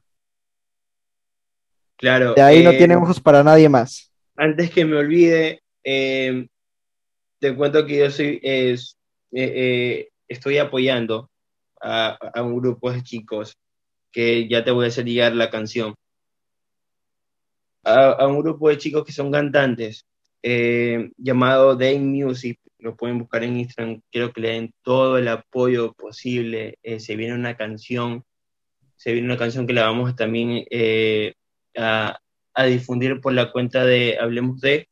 Speaker 2: Claro.
Speaker 1: De ahí no eh, tienen ojos para nadie más.
Speaker 2: Antes que me olvide, eh, te cuento que yo soy, eh, estoy apoyando a, un grupo de chicos que ya te voy a hacer llegar la canción. A, un grupo de chicos que son cantantes llamado Day Music. Lo pueden buscar en Instagram. Quiero que le den todo el apoyo posible. se viene una canción. Se viene una canción que la vamos también a, a difundir por la cuenta de Hablemos de,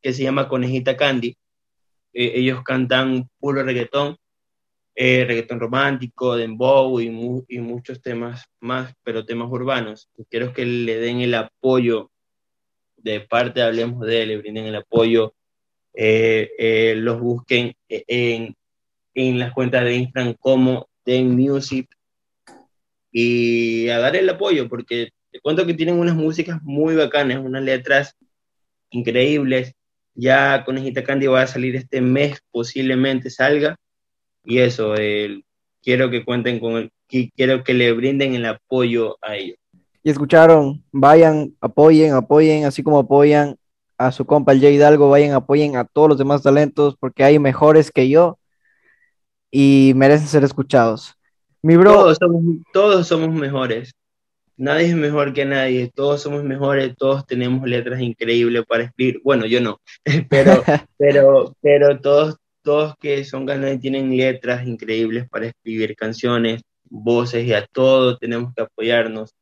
Speaker 2: que se llama Conejita Candy. Eh, ellos cantan puro reggaetón, eh, reggaetón romántico, dembow y, y muchos temas más, pero temas urbanos. Quiero que le den el apoyo de parte de Hablemos de, le brinden el apoyo, eh, los busquen en, en las cuentas de Instagram como Den Music y a dar el apoyo, porque te cuento que tienen unas músicas muy bacanas, unas letras increíbles. Ya Conejita Candy va a salir este mes, posiblemente salga. Y eso, quiero que cuenten con el, quiero que le brinden el apoyo a ellos.
Speaker 1: Y escucharon, vayan, apoyen, apoyen, así como apoyan a su compa el Jay Hidalgo, vayan, apoyen a todos los demás talentos, porque hay mejores que yo y merecen ser escuchados. Mi bro.
Speaker 2: Todos somos, todos somos mejores. Nadie es mejor que nadie, todos somos mejores, todos tenemos letras increíbles para escribir. Bueno, yo no, pero, pero, pero todos, todos que son ganados tienen letras increíbles para escribir canciones, voces y a todos tenemos que apoyarnos.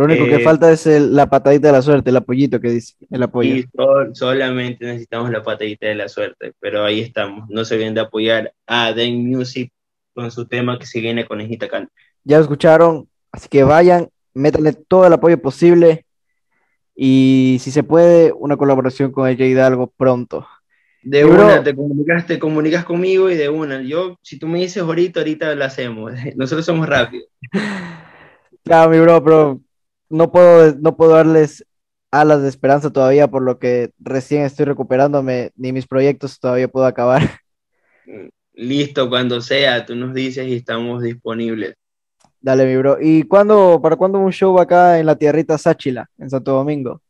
Speaker 1: Lo único que eh, falta es la patadita de la suerte, el apoyito que dice, el apoyo. Y
Speaker 2: solamente necesitamos la patadita de la suerte, pero ahí estamos. No se olviden de apoyar a Den Music con su tema que se viene con Ejita Can.
Speaker 1: Ya lo escucharon, así que vayan, métanle todo el apoyo posible y si se puede, una colaboración con el Hidalgo pronto.
Speaker 2: De una, te comunicas, te comunicas conmigo y de una. Yo, si tú me dices ahorita, ahorita lo hacemos. Nosotros somos rápidos.
Speaker 1: Claro, mi bro, pero no puedo, no puedo darles alas de esperanza todavía, por lo que recién estoy recuperándome, ni mis proyectos todavía puedo acabar.
Speaker 2: Listo, cuando sea, tú nos dices y estamos disponibles.
Speaker 1: Dale, mi bro. ¿Y cuándo, para cuándo un show acá en la tierrita Sáchila, en Santo Domingo?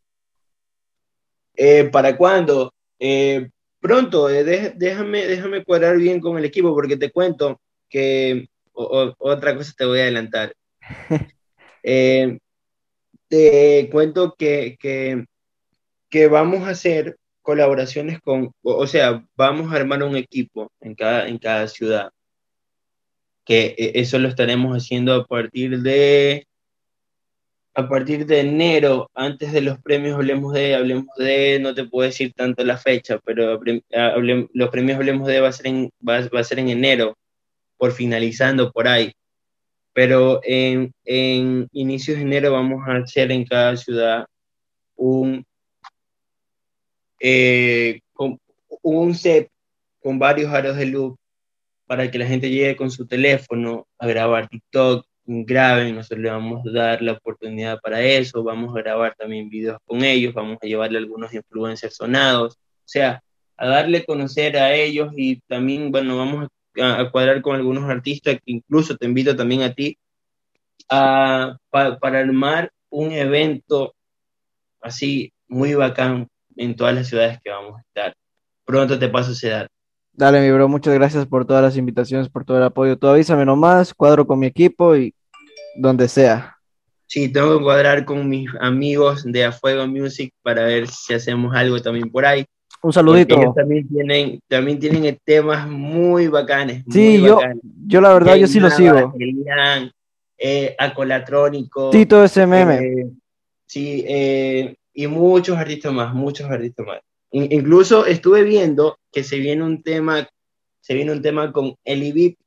Speaker 2: Eh, ¿Para cuándo? Eh, pronto, eh, déjame, déjame cuadrar bien con el equipo porque te cuento que otra cosa te voy a adelantar. te cuento que, que, vamos a hacer colaboraciones con, o sea, vamos a armar un equipo en cada, en cada ciudad que eh, eso lo estaremos haciendo a partir de a partir de enero, antes de los premios Hablemos de, Hablemos de, no te puedo decir tanto la fecha, pero los premios Hablemos de va a ser en, va, a ser en enero, por finalizando por ahí. Pero en, en inicios de enero vamos a hacer en cada ciudad un, eh, un set con varios aros de luz para que la gente llegue con su teléfono a grabar TikTok, graben, nosotros le vamos a dar la oportunidad para eso, vamos a grabar también videos con ellos, vamos a llevarle algunos influencers sonados, o sea, a darle conocer a ellos y también, bueno, vamos a, cuadrar con algunos artistas que incluso te invito también a ti a, para armar un evento así muy bacán en todas las ciudades que vamos a estar. Pronto te paso ese dato.
Speaker 1: Dale, mi bro, muchas gracias por todas las invitaciones, por todo el apoyo. Tú avísame nomás, cuadro con mi equipo y donde sea.
Speaker 2: Sí, tengo que cuadrar con mis amigos de A Fuego Music para ver si hacemos algo también por ahí.
Speaker 1: Un saludito.
Speaker 2: también tienen, también tienen temas muy bacanes.
Speaker 1: Sí, yo, yo la verdad, yo sí lo sigo.
Speaker 2: eh, Acolatrónico.
Speaker 1: Tito SMM.
Speaker 2: Eh, sí, eh, y muchos artistas más, muchos artistas más. Incluso estuve viendo que se viene un tema, se viene un tema con Eli Vip.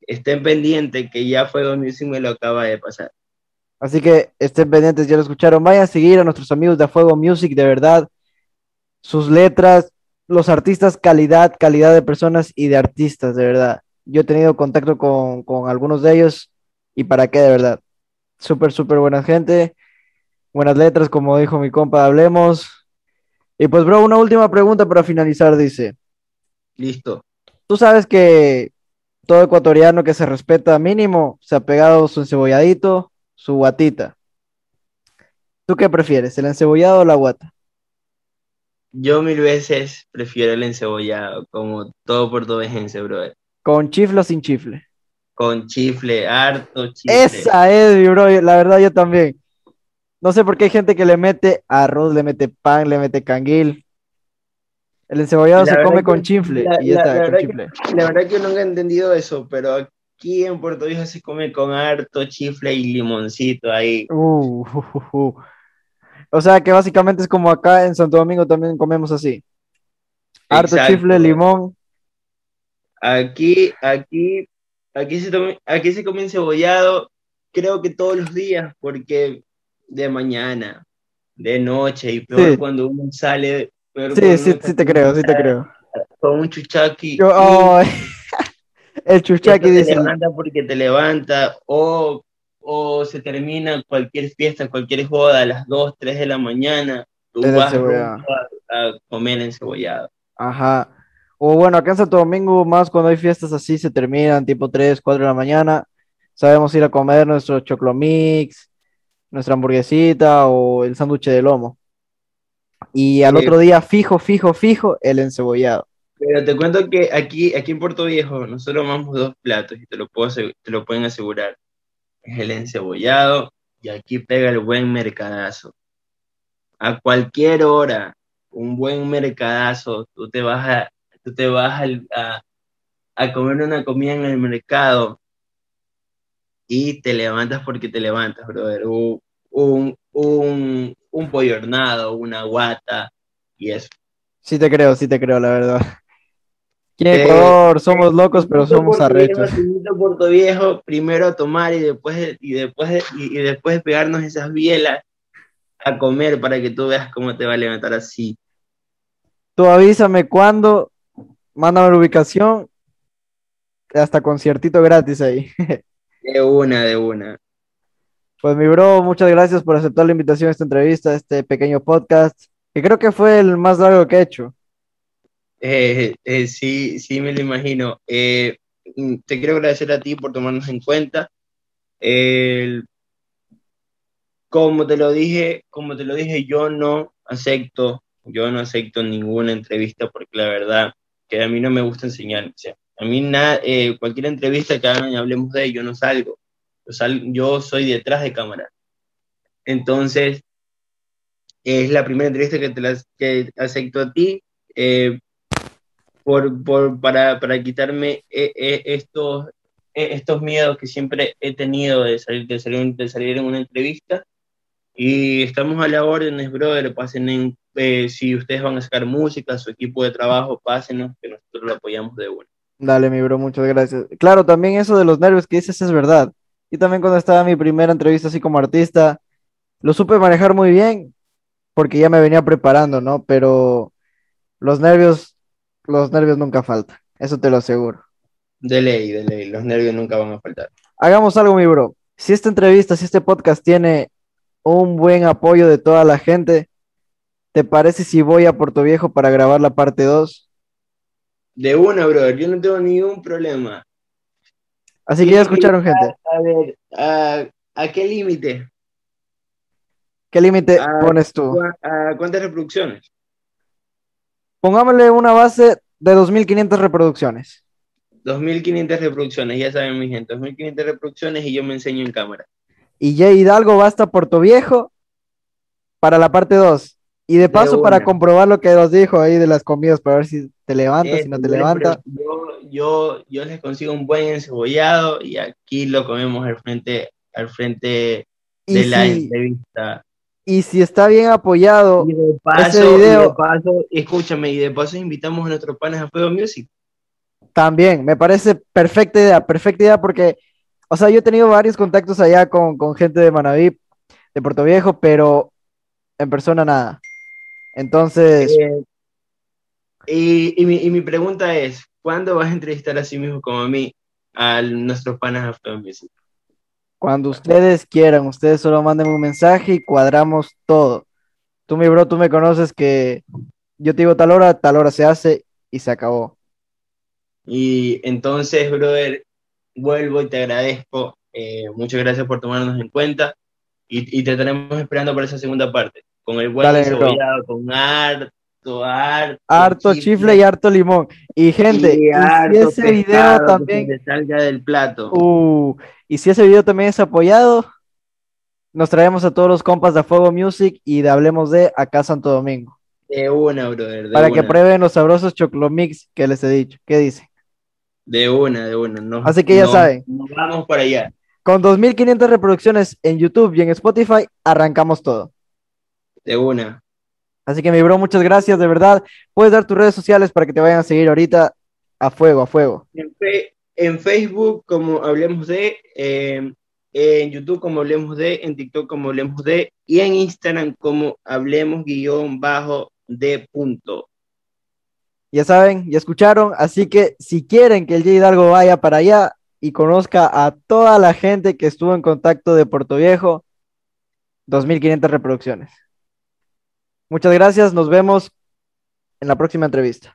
Speaker 2: Estén pendientes que ya Fuego Music me lo acaba de pasar.
Speaker 1: Así que estén pendientes, ya lo escucharon. Vayan a seguir a nuestros amigos de Fuego Music, de verdad. Sus letras, los artistas, calidad, calidad de personas y de artistas, de verdad. Yo he tenido contacto con, con algunos de ellos y para qué, de verdad. Súper, súper buena gente. Buenas letras, como dijo mi compa, hablemos. Y pues, bro, una última pregunta para finalizar, dice.
Speaker 2: Listo.
Speaker 1: Tú sabes que todo ecuatoriano que se respeta mínimo se ha pegado su encebolladito, su guatita. ¿Tú qué prefieres, el encebollado o la guata?
Speaker 2: Yo mil veces prefiero el encebollado, como todo portuguesense, bro.
Speaker 1: ¿Con chifle o sin chifle?
Speaker 2: Con chifle, harto chifle.
Speaker 1: Esa es, mi bro, la verdad yo también. No sé por qué hay gente que le mete arroz, le mete pan, le mete canguil. El encebollado se come con chifle y
Speaker 2: la, está, con chifle. la verdad que yo nunca he entendido eso, pero aquí en Puerto Rico se come con harto chifle y limoncito ahí.
Speaker 1: Uh, uh, uh, o sea que básicamente es como acá en Santo Domingo también comemos así. Harto chifle, limón.
Speaker 2: Aquí, aquí, aquí se, aquí se come encebollado, creo que todos los días, porque de mañana, de noche, y peor cuando uno sale.
Speaker 1: sí, sí, sí te creo, sí te creo.
Speaker 2: Con un chuchaqui.
Speaker 1: el chuchaqui dice.
Speaker 2: Te levanta porque te levanta, o, o se termina cualquier fiesta, cualquier joda a las 2, 3 de la mañana, tú vas a, a, comer encebollado.
Speaker 1: Ajá. O bueno, acá en Santo Domingo, más cuando hay fiestas así, se terminan tipo 3, 4 de la mañana. Sabemos ir a comer nuestro choclomix, nuestra hamburguesita o el sándwich de lomo. Y al otro día, fijo, fijo, fijo, el encebollado.
Speaker 2: Pero te cuento que aquí, aquí en Puerto Viejo, nosotros amamos dos platos y te lo, puedo, te lo pueden asegurar. Es el encebollado y aquí pega el buen mercadazo. A cualquier hora, un buen mercadazo, tú te vas a, tú te vas a, a comer una comida en el mercado y te levantas porque te levantas, brother. Un, un, un pollo hornado, una guata y eso.
Speaker 1: Sí te creo, sí te creo, la verdad. Aquí en Ecuador somos locos, pero somos arrechos.
Speaker 2: Puerto Viejo, primero a tomar y después, y, después, y, después pegarnos esas bielas a comer para que tú veas cómo te va a levantar así.
Speaker 1: Tú avísame cuándo, mándame la ubicación, hasta conciertito gratis ahí.
Speaker 2: De una, de una.
Speaker 1: Pues mi bro, muchas gracias por aceptar la invitación a esta entrevista, a este pequeño podcast, que creo que fue el más largo que he hecho.
Speaker 2: Eh, eh, sí, sí, me lo imagino. Eh, mm, te quiero agradecer a ti por tomarnos en cuenta. como te lo dije, como te lo dije, yo no acepto, yo no acepto ninguna entrevista porque la verdad que a mí no me gusta enseñar. A mí nada, eh, cualquier entrevista que hagan y hablemos de yo no salgo. Yo, yo soy detrás de cámara. Entonces, es la primera entrevista que te las, que acepto a ti eh, por, por, para, para, quitarme eh, estos, estos miedos que siempre he tenido de salir, de salir, de salir en una entrevista. Y estamos a la orden, brother, pasen en, si ustedes van a sacar música, su equipo de trabajo, pásenos, que nosotros lo apoyamos de una.
Speaker 1: Dale, mi bro, muchas gracias. Claro, también eso de los nervios que dices es verdad. Y también cuando estaba en mi primera entrevista así como artista, lo supe manejar muy bien porque ya me venía preparando, ¿no? Pero los nervios, los nervios nunca faltan, eso te lo aseguro.
Speaker 2: De ley, de ley, los nervios nunca van a faltar.
Speaker 1: Hagamos algo, mi bro. Si esta entrevista, si este podcast tiene un buen apoyo de toda la gente, ¿te parece si voy a Puerto Viejo para grabar la parte 2?
Speaker 2: De una, brother, yo no tengo ningún problema.
Speaker 1: Así que ya escucharon, gente.
Speaker 2: A, ver, a, qué límite?
Speaker 1: ¿Qué límite pones tú?
Speaker 2: ¿A cuántas reproducciones?
Speaker 1: Pongámosle una base de 2.500 reproducciones.
Speaker 2: 2.500 reproducciones, ya saben mi gente, 2.500 reproducciones y yo me enseño en cámara.
Speaker 1: Y Jay Hidalgo va hasta Puerto Viejo para la parte 2. Y de paso, para comprobar lo que nos dijo ahí de las comidas, para ver si te levantas, si no te levanta.
Speaker 2: Yo, yo, yo, les consigo un buen encebollado y aquí lo comemos al frente, al frente de la entrevista.
Speaker 1: Y si está bien apoyado
Speaker 2: y de paso, video, paso, escúchame, y de paso invitamos a nuestros panes a Fuego Music.
Speaker 1: También, me parece perfecta idea, perfecta idea porque, o sea, yo he tenido varios contactos allá con, con gente de Manaví, de Puerto Viejo, pero en persona nada. Entonces...
Speaker 2: Eh, y, y, mi, pregunta es, ¿cuándo vas a entrevistar a sí mismo como a mí a nuestros panas Music?
Speaker 1: Cuando ustedes quieran, ustedes solo manden un mensaje y cuadramos todo. Tú, mi bro, tú me conoces que yo te digo tal hora, tal hora se hace y se acabó.
Speaker 2: Y entonces, brother, vuelvo y te agradezco. Eh, muchas gracias por tomarnos en cuenta y, y te estaremos esperando para esa segunda parte con el buen cebollado, con harto, harto.
Speaker 1: Harto chifle, y harto limón. Y gente, y, si ese video también.
Speaker 2: Que salga del plato.
Speaker 1: Uh, y si ese video también es apoyado, nos traemos a todos los compas de Fuego Music y de Hablemos de acá Santo Domingo.
Speaker 2: De una, brother.
Speaker 1: para que prueben los sabrosos choclomix que les he dicho. ¿Qué dicen?
Speaker 2: De una, de una.
Speaker 1: Así que ya saben.
Speaker 2: Nos vamos para allá.
Speaker 1: Con 2.500 reproducciones en YouTube y en Spotify, arrancamos todo.
Speaker 2: De una.
Speaker 1: Así que mi bro, muchas gracias, de verdad. Puedes dar tus redes sociales para que te vayan a seguir ahorita a fuego, a fuego.
Speaker 2: En, Facebook, como hablemos de, em, en YouTube, como hablemos de, en TikTok, como hablemos de, y en Instagram, como hablemos guion bajo de punto.
Speaker 1: Ya saben, ya escucharon, así que si quieren que el J Hidalgo vaya para allá y conozca a toda la gente que estuvo en contacto de Puerto Viejo, 2500 reproducciones. Muchas gracias, nos vemos en la próxima entrevista.